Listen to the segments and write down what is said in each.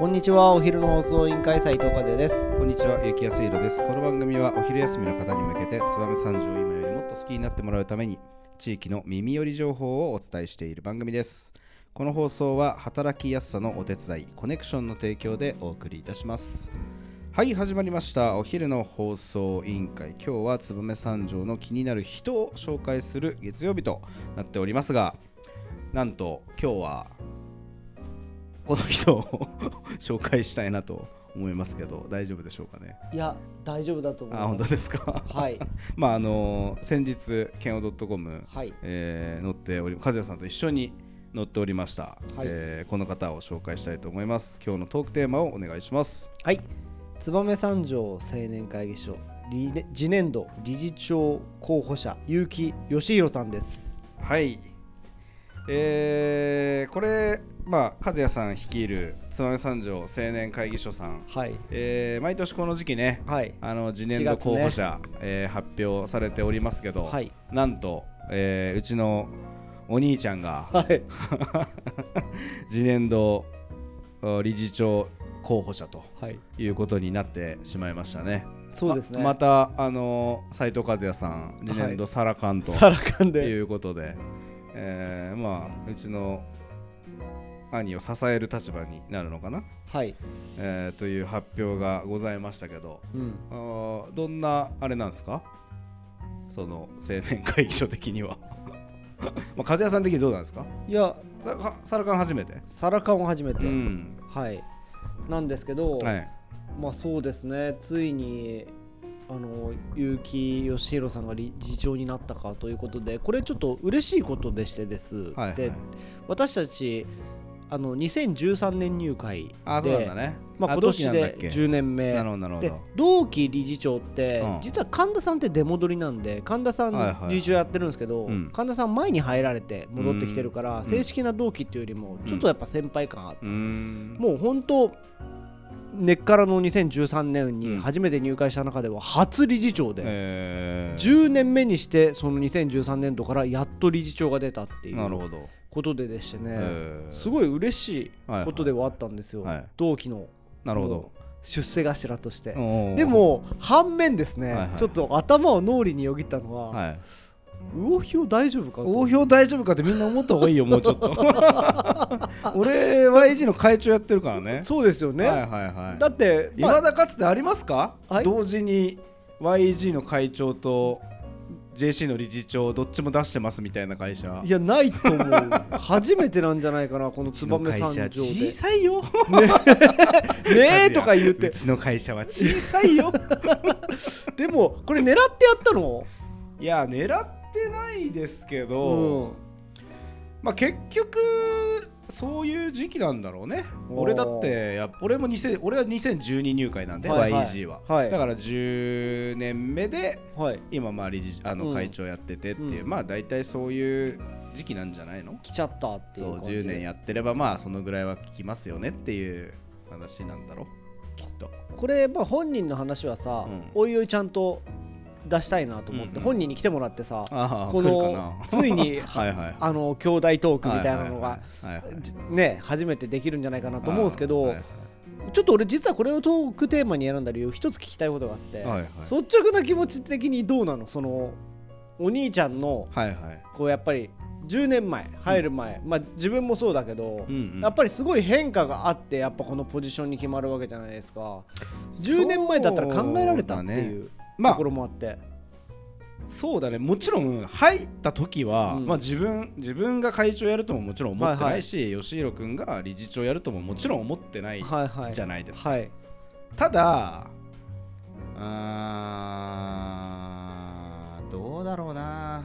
こんにちはお昼の放送委員会斉藤和也ですこんにちは、ゆきやすいろです。この番組はお昼休みの方に向けて、燕三条を今よりもっと好きになってもらうために、地域の耳寄り情報をお伝えしている番組です。この放送は働きやすさのお手伝い、コネクションの提供でお送りいたします。はい、始まりました。お昼の放送委員会。今日は燕三条の気になる人を紹介する月曜日となっておりますが、なんと今日はこの人を 紹介したいなと思いますけど大丈夫でしょうかね？いや大丈夫だと思います。あ本当ですか？はい。まああの先日ケンオドットコムはい。えー載っており和也さんと一緒に載っておりました、はい。えーこの方を紹介したいと思います。今日のトークテーマをお願いします。はい。燕三条青年会議所次年度理事長候補者結城義弘さんです。はい。えーこれまあ和也さん率いる燕三条青年会議所さん、はい。えー毎年この時期ねはい。あの次年度候補者、えー発表されておりますけど、はい。なんと、えーうちのお兄ちゃんがはい。次年度あ理事長候補者とはい。いうことになってしまいましたね。そうですね。ままたあの斉藤和也さん次年度サラカンとサラカンいでうことで、えーまあうちの兄を支える立場になるのかな、はい。えーという発表がございましたけど、うん。あーどんなあれなんですか？その青年会議所的には。まあ和也さん的にどうなんですか？いや。サラカン初めて？サラカンを初めて、うん。はい。なんですけど、はい。まあそうですね。ついにあの結城義弘さんが理事長になったかということでこれちょっと嬉しいことでしてです、はいはい。で私たちあの2013年入会であそうなんだね。まあ、あ今年で同期なんだっけ？10年目。なるほどなるほでど同期理事長って、うん。実は神田さんって出戻りなんで神田さんはいはい理事長やってるんですけど、うん。神田さん前に入られて戻ってきてるから、ん。正式な同期っていうよりもちょっとやっぱ先輩感あってうーん。もう本当根っからの2013年にうん。初めて入会した中では初理事長で、えー。10年目にしてその2013年度からやっと理事長が出たっていう。なるほどことででしてね、えー。すごい嬉しはいいことではあったんですよ、はい同期のなるほど。出世頭として。でも反面ですね、はいはい。ちょっと頭を脳裏によぎったのは、はい。魚票大丈夫かと。大票大丈夫かってみんな思った方がいいよもうちょっと。俺 YG の会長やってるからね。そうですよね、はいはいはい。だって、まあ今だかつてありますか、はい。同時に YG の会長と JC の理事長どっちも出してますみたいな会社。いやないと思う。初めてなんじゃないかなこの燕三条で。小さいよ。ね。えとか言っうてちの会社は小さいよ。でもこれ狙ってやったの？いや狙ってないですけうど、んまあ結局そういう時期なんだろうね。俺だってやっ俺も2000俺は2012入会なんで、はいはい。YG は、はい。だから10年目ではい。今まあ理事あうん。の会長やっててっていう、うん。まあ大体そういう時期なんじゃないの？来ちゃったっていそうう感じ10年やってればまあそのぐらいは聞きますよねっていう話なんだろうきっと。これまあ本人の話はさ、うん。おいおいちゃんと出したいなと思って、うんうん。本人に来てもらってさこの ついに はいはい。あの兄弟トークみたいなのがね初めてできるんじゃないかなと思うんですけど、はいはいちょっと俺実はこれをトークテーマに選んだ理由一つ聞きたいことがあって、はいはい。率直な気持ち的にどうなの？そのお兄ちゃんのはいはい。こうやっぱり10年前入る前、まあ自分もそうだけど、うんうん。やっぱりすごい変化があってやっぱこのポジションに決まるわけじゃないですか。10年前だったら考えられたっていうまあところもあって、そうだね。もちろん入った時は、うん。まあ、自分自分が会長やるとももちろん思ってないし、吉弘君が理事長やるとももちろん思ってないはいはい。じゃないですか、はい。ただあーどうだろうな。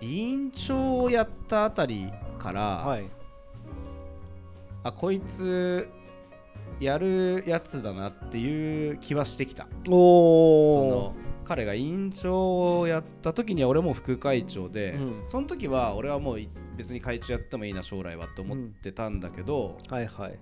委員長をやったあたりから、はい。あこいつやるやつだなっていう気はしてきた。そおの彼が委員長をやった時には俺も副会長で、うん。その時は俺はもうい別に会長やってもいいな将来はと思ってたんだけど、おはいはい、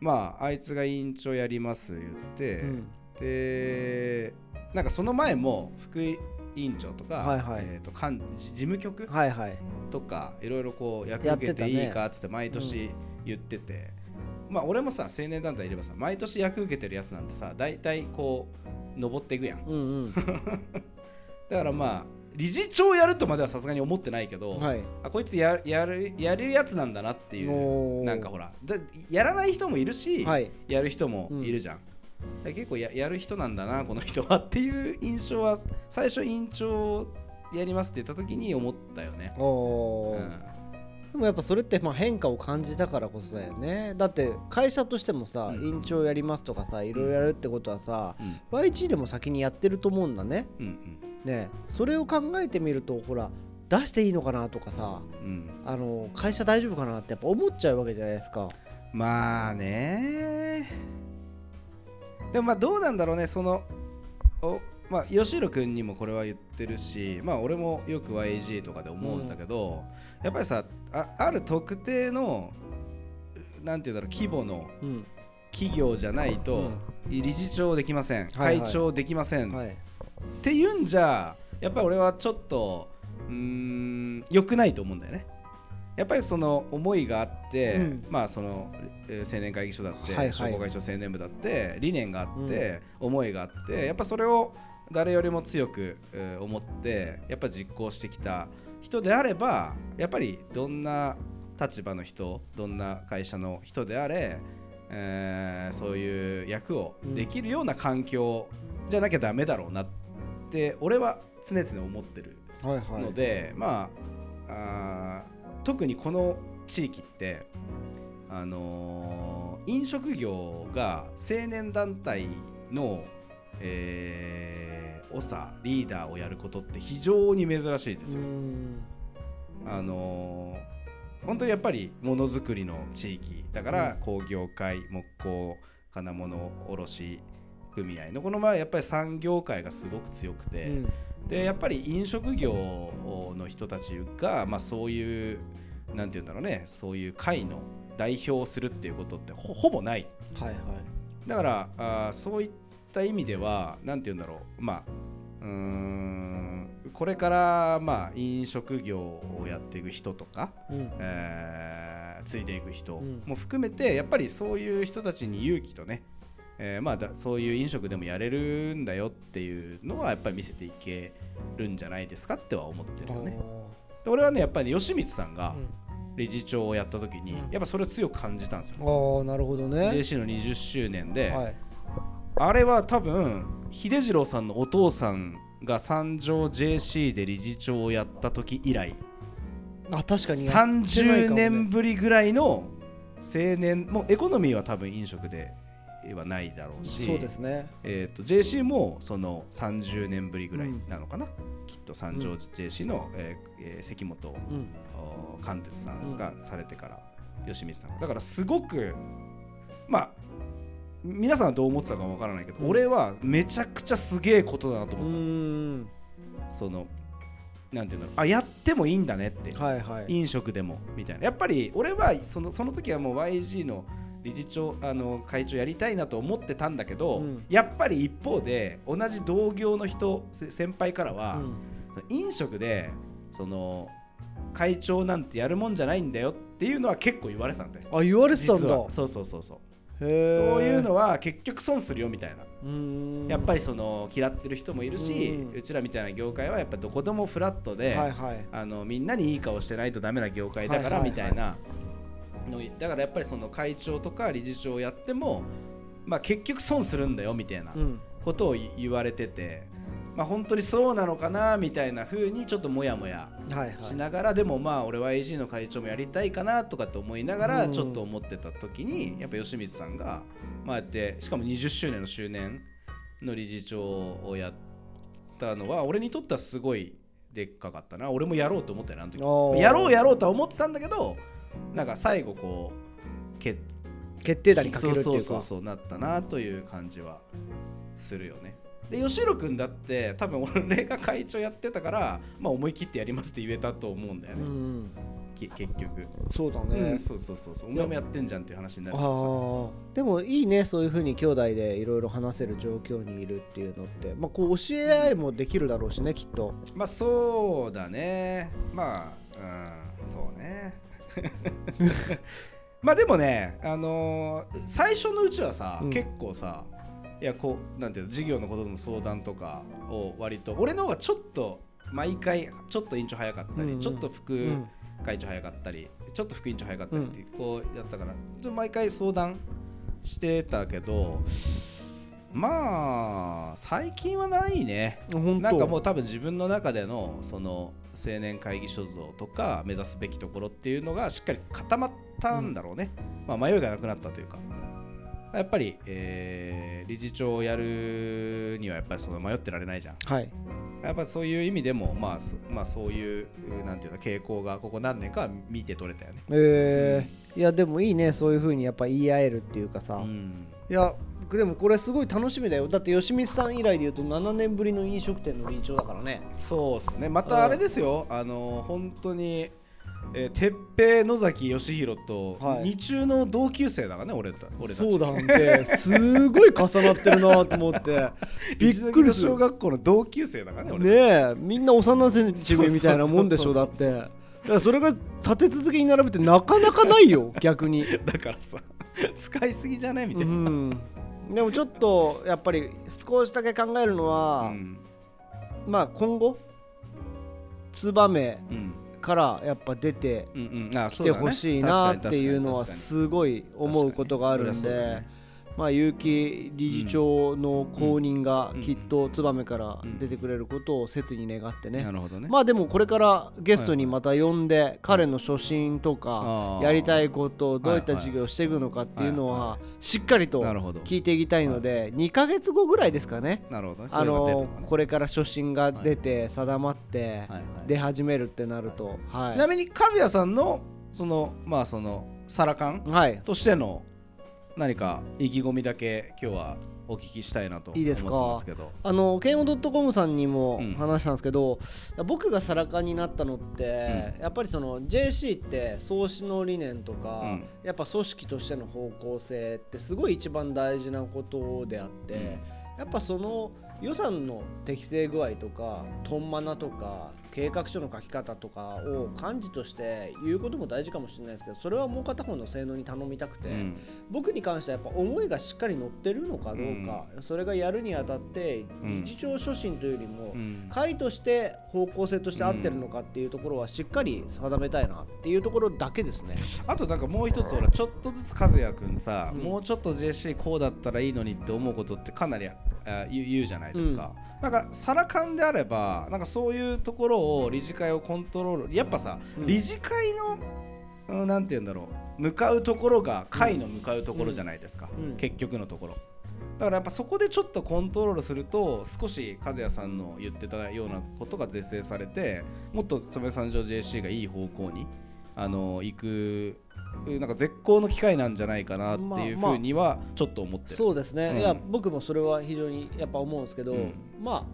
まああいつが委員長やります言って、うん。でなんかその前も副委員長とか、はいはい。えー、と幹事事務局はいはい。とかいろいろこう役受けていいかっつって毎年言っててまあ俺もさ青年団体いればさ毎年役受けてるやつなんてさ大体こう登っていくやん。うんうん。だからまあ理事長やるとまではさすがに思ってないけど、はい。あこいつややるやるやつなんだなっていうなんかほらだやらない人もいるし、はい。やる人もいるじゃん、だから結構ややる人なんだなこの人はっていう印象は最初委員長やりますって言った時に思ったよね、うんでもやっぱそれってまあ変化を感じたからこそだよね。だって会社としてもさ、うん。院長やりますとかさいろいろやるってことはさ、うん。YG でも先にやってると思うんだね。うんねそれを考えてみるとほら出していいのかなとかさあの会社大丈夫かなってやっぱ思っちゃうわけじゃないですか。まあね。でもまあどうなんだろうねそのおまあ吉弘君にもこれは言ってるしまあ俺もよく YG とかで思うんだけど、やっぱりさあある特定のなんていうんだろう規模のうん。企業じゃないと理事長できません、はいはい。会長できません、はい。っていうんじゃやっぱり俺はちょっとうーん良くないと思うんだよね。やっぱりその思いがあって、うん。まあそのえー青年会議所だって、はいはい。商工会所青年部だって理念があって、思いがあってやっぱそれを誰よりも強く、えー思ってやっぱ実行してきた人であればやっぱりどんな立場の人どんな会社の人であれ、えーそういう役をできるような環境じゃなきゃダメだろうなって俺は常々思ってるはいはい。ので、まあ特にこの地域って、あのー飲食業が青年団体の、えー長リーダーをやることって非常に珍しいですよ。うん。あのー本当にやっぱりものづくりの地域だから工業会木工金物卸組合のこのまあやっぱり産業界がすごく強くて、うん。でやっぱり飲食業の人たちが、まあ、そういうなんて言うんだろうねそういう会の代表をするっていうことってほほぼない。はいはい。だからあーそういった意味ではなんて言うんだろう。まあうーんこれからまあ飲食業をやっていく人とか、うん。えー継いでいく人うん。も含めてやっぱりそういう人たちに勇気とね、えーまあ、だそういう飲食でもやれるんだよっていうのはやっぱり見せていけるんじゃないですかっては思ってるよね。で俺はねやっぱり、吉光さんが理事長をやった時に、うん。やっぱそれを強く感じたんですよ。ああなるほどね。JC の20周年で、はいあれは多分秀次郎さんのお父さんが三条 JC で理事長をやった時以来。あ確かに。やってないか30もね年ぶりぐらいの青年もうエコノミーは多分飲食ではないだろうし。そうですね。えー、と JC もその30年ぶりぐらいなのかな、きっと三条うん JC の、えーえー関本うん。お貫徹さんがされてから、吉光さんが。だからすごくまあ皆さんはどう思ってたかわからないけど、うん。俺はめちゃくちゃすげえことだなとう思ってた、そのなんていうんだろうあやってもいいんだねって、はいはい。飲食でもみたいな。やっぱり俺はそのその時はもう YG の理事長あの会長やりたいなと思ってたんだけど、うん。やっぱり一方で同じ同業の人せ先輩からは、うん。飲食でその会長なんてやるもんじゃないんだよっていうのは結構言われてたんだよ。あ言われてたんだ。そうそうそうそうそういうのは結局損するよみたいな。やっぱりその嫌ってる人もいるし、ううんちらみたいな業界はやっぱどこでもフラットで、はいはい。あのみんなにいい顔してないとダメな業界だからみたいなのだからやっぱりその会長とか理事長をやっても、まあ、結局損するんだよみたいなうん。ことをい言われてて、まあ、本当にそうなのかなみたいな風にちょっともやもやはいはい。しながら、でもまあ俺は AG の会長もやりたいかなとかって思いながうん。らちょっと思ってた時にやっぱ吉光さんがまあやってしかも20周年の周年の理事長をやったのは俺にとってはすごいでっかかったな。俺もやろうと思ったよなあの時。やろうやろうとは思ってたんだけどなんか最後こう決決定打にかけるっていうか。そうそうそうそうなったなという感じはするよねで吉弘君だって多分俺が会長やってたから、まあ、思い切ってやりますって言えたと思うんだよね、うんき結局、そうだうねん、そうそうそうそう。お前もやってんじゃんっていう話になあるからさーでもいいねそういうふうに兄弟でいろいろ話せる状況にいるっていうのって。まあこう教え合いもできるだろうしねきっと。まあそうだね。まあうんそうね。まあでもね、あのー最初のうちはさ、うん。結構さいやこうなんていうの授業のことの相談とかを割と俺の方がちょっと毎回ちょっと委員長早かったり、うんうん。ちょっと副うん会長早かったりちょっと副委員長早かったりってこうやってたから、ちょっと毎回相談してたけどまあ最近はないね。なんかもう多分自分の中でのその青年会議所像とか目指すべきところっていうのがしっかり固まったんだろうね、まあ、迷いがなくなったというかやっぱり、えー理事長をやるにはやっぱりその迷ってられないじゃん。はい。やっぱそういう意味でもまあそ,、まあ、そういうなんていうの傾向がここ何年かは見て取れたよね、えー。いやでもいいねそういう風にやっぱ言い合えるっていうかさ、うん。いやでもこれすごい楽しみだよ。だって吉光さん以来で言うと7年ぶりの飲食店の理事長だからね。そうですね。またあれですよ。あの本当にえー、鉄平野崎義弘とはい。二中の同級生だからね俺た俺たち。そうだんてすごい重なってるなと思って。びっくりする。小学校の同級生だからね俺ねえみんな幼馴染みたいなもんでしょだって。だからそれが立て続けに並べてなかなかないよ 逆に。だからさ使いすぎじゃないみたういな、ん。でもちょっとやっぱり少しだけ考えるのは、うん。まあ今後ツバメうんからやっぱ出てうんうん、あ来てほしいなっていうのはすごい思うことがあるんで。ねまあ結城理事長の後任がうんきっとツバメから出てくれることを切に願ってね。なるほどね、まあでもこれからゲストにまた呼んで彼の初心とかやりたいことどういった授業をしていくのかっていうのはしっかりと聞いていきたいので2ヶ月後ぐらいですかね。なるほどね。あのこれ、れから初心が出て定まって出始めるってなるとはちなみに和也さんのそのまあそのサラカンいはい。としての何か意気込みだけ今日はお聞きしたいなと思っていいですか？ますけど。あのケンオドットコムさんにもうん。話したんですけど、僕がサラカンになったのって、やっぱりその JC って創始の理念とか、うん。やっぱ組織としての方向性ってすごい一番大事なことであって、やっぱその予算の適正具合とかトンマナとか計画書の書き方とかを幹事として言うことも大事かもしれないですけどそれはもう片方の性能に頼みたくて、うん。僕に関してはやっぱ思いがしっかり乗ってるのかどうか、それがやるにあたってうん理事長初心というよりも、うん。会として方向性として合ってるのかっていうところはしっかり定めたいなっていうところだけですね。あとなんかもう一つ俺ちょっとずつ和也くんさ、うん。もうちょっと JC こうだったらいいのにって思うことってかなりあ言う言うじゃないですか、なんかサラカンであればなんかそういうところを理事会をコントロールやっぱさ、うん。理事会のうんなんて言うんだろう向かうところが会の向かうところじゃないですか、うん。結局のところ。だからやっぱそこでちょっとコントロールすると少し和也さんの言ってたようなことが是正されてもっと染三条 JC がいい方向にあの行くなんか絶好の機会なんじゃないかなっていうまあふうにはちょっと思ってる、そうですね、うん。いや僕もそれは非常にやっぱ思うんですけど、うん。まあ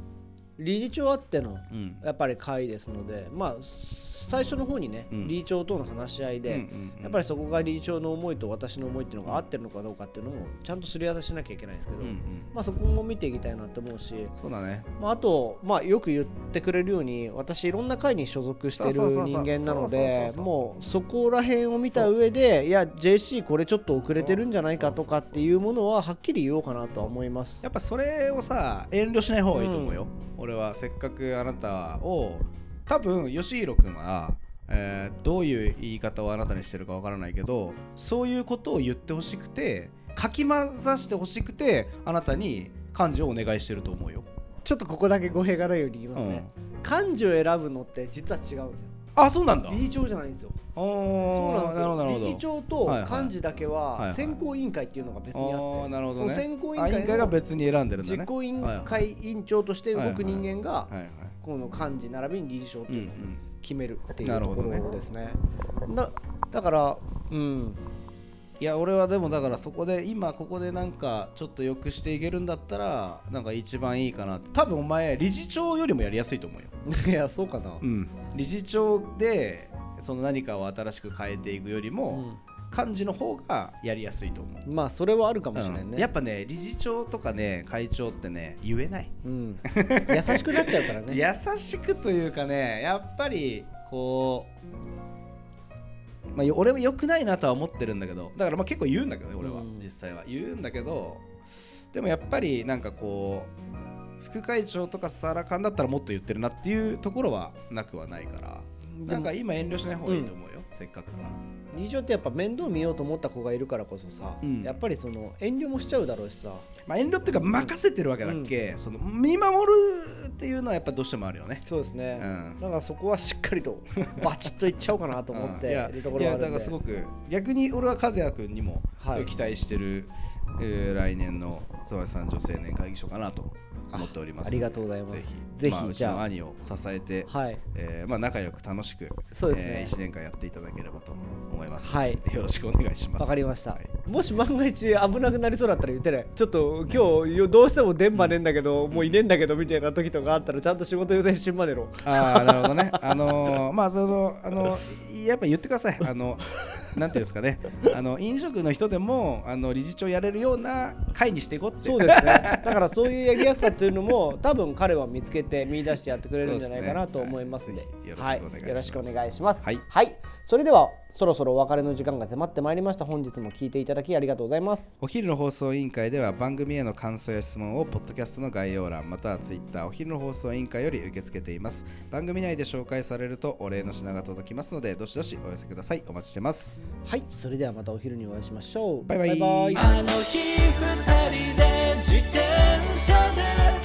理事長あってのうん。やっぱり会ですのでまあ最初の方にね、うん。理事長との話し合いで、うんうんうんやっぱりそこが理事長の思いと私の思いっていうのが合ってるのかどうかっていうのもちゃんとすり合わせしなきゃいけないんですけど、うんうん。まあそこも見ていきたいなと思うし、そうだね。まあ、あと、まあ、よく言ってくれるように私いろんな会に所属してる人間なのでもうそこら辺を見た上でいや JC これちょっと遅れてるんじゃないかとかっていうものははっきり言おうかなとは思います。やっぱそれをさ遠慮しない方がいいと思うよ、俺はせっかくあなたを多分吉弘君は、えーどういう言い方をあなたにしてるかわからないけどそういうことを言ってほしくてかき混ざしてほしくてあなたに漢字をお願いしてると思うよ、ちょっとここだけ語弊がないように言いますね、漢字を選ぶのって実は違うんですよあそうなんだ。理事長じゃないんですよ。そそうなんですよ。理事長とはいはい漢字だけは選考委員会っていうのが別にあって、なるほどね。選考委員会が別に選んでるんだね。実行委員会委員長として動く人間がこの漢字並びに理事長とうんういうのをん決めるっていうとこなるほどね。ろですね。だだから、うん、いや俺はでもだからそこで今ここでなんかちょっと良くしていけるんだったらなんか一番いいかなって。多分お前理事長よりもやりやすいと思うよ、いや、そうかな。うん、理事長でその何かを新しく変えていくよりも、漢字の方がやりやすいと思う。うんまあ、それはあるかもしれないね。うん。やっぱね理事長とかね会長ってね言えない、うん、優しくなっちゃうからね。優しくというかねやっぱりこまあ、俺は良くないなとは思ってるんだけどだからまあ結構言うんだけどね俺は、うん。実際は。言うんだけどでもやっぱりなんかこう副会長とかサラカンだったらもっと言ってるなっていうところはなくはないからなんか今遠慮しない方がいいと思うよ、せっかくだから。理事長ってやっぱ面倒見ようと思った子がいるからこそさ、うん。やっぱりその遠慮もしちゃうだろうしさ。まあ、遠慮っていうか任せてるわけだ。っけ、その見守るっていうのはやっぱどうしてもあるよね。そうですね、うん。だからそこはしっかりと バチッといっちゃおうかなと思ってうん。いやいるところがあいやだるんでからすごく逆に俺は和也君にもはいすごい。期待してる、えー来年の諏訪さん女青年会議所かなと思っております。ありがとうございます。ぜひぜひまあ、うちじゃあ。の兄を支えて、はい。えーまあ、仲良く楽しくそうですね。え1年間やっていただければと思いますはい。よろしくお願いします。わかりました、はいもし万が一危なくなりそうだったら言ってねちょっと今日よどうしても電波ねえんだけど、もういねえんだけどみたいな時とかあったらちゃんと仕事優先進までのああなるほどね。あのーまあそのあのやっぱ言ってください。あの なんていうんですかね。あの飲食の人でもあの理事長やれるような会にしていこうってそうですね。だからそういうやりやすさというのも多分彼は見つけて見出してやってくれるんじゃないかなと思いますんで。ね。ははいいよろしくお願いします。はい。それではそろそろお別れの時間が迫ってまいりました。本日も聞いていただきありがとうございます。お昼の放送委員会では番組への感想や質問をポッドキャストの概要欄またはツイッターお昼の放送委員会より受け付けています。番組内で紹介されるとお礼の品が届きますのでどしどしお寄せください。お待ちしてます。はいそれではまたお昼にお会いしましょう。バイバイ。バイバイ。あの日二人で自転車で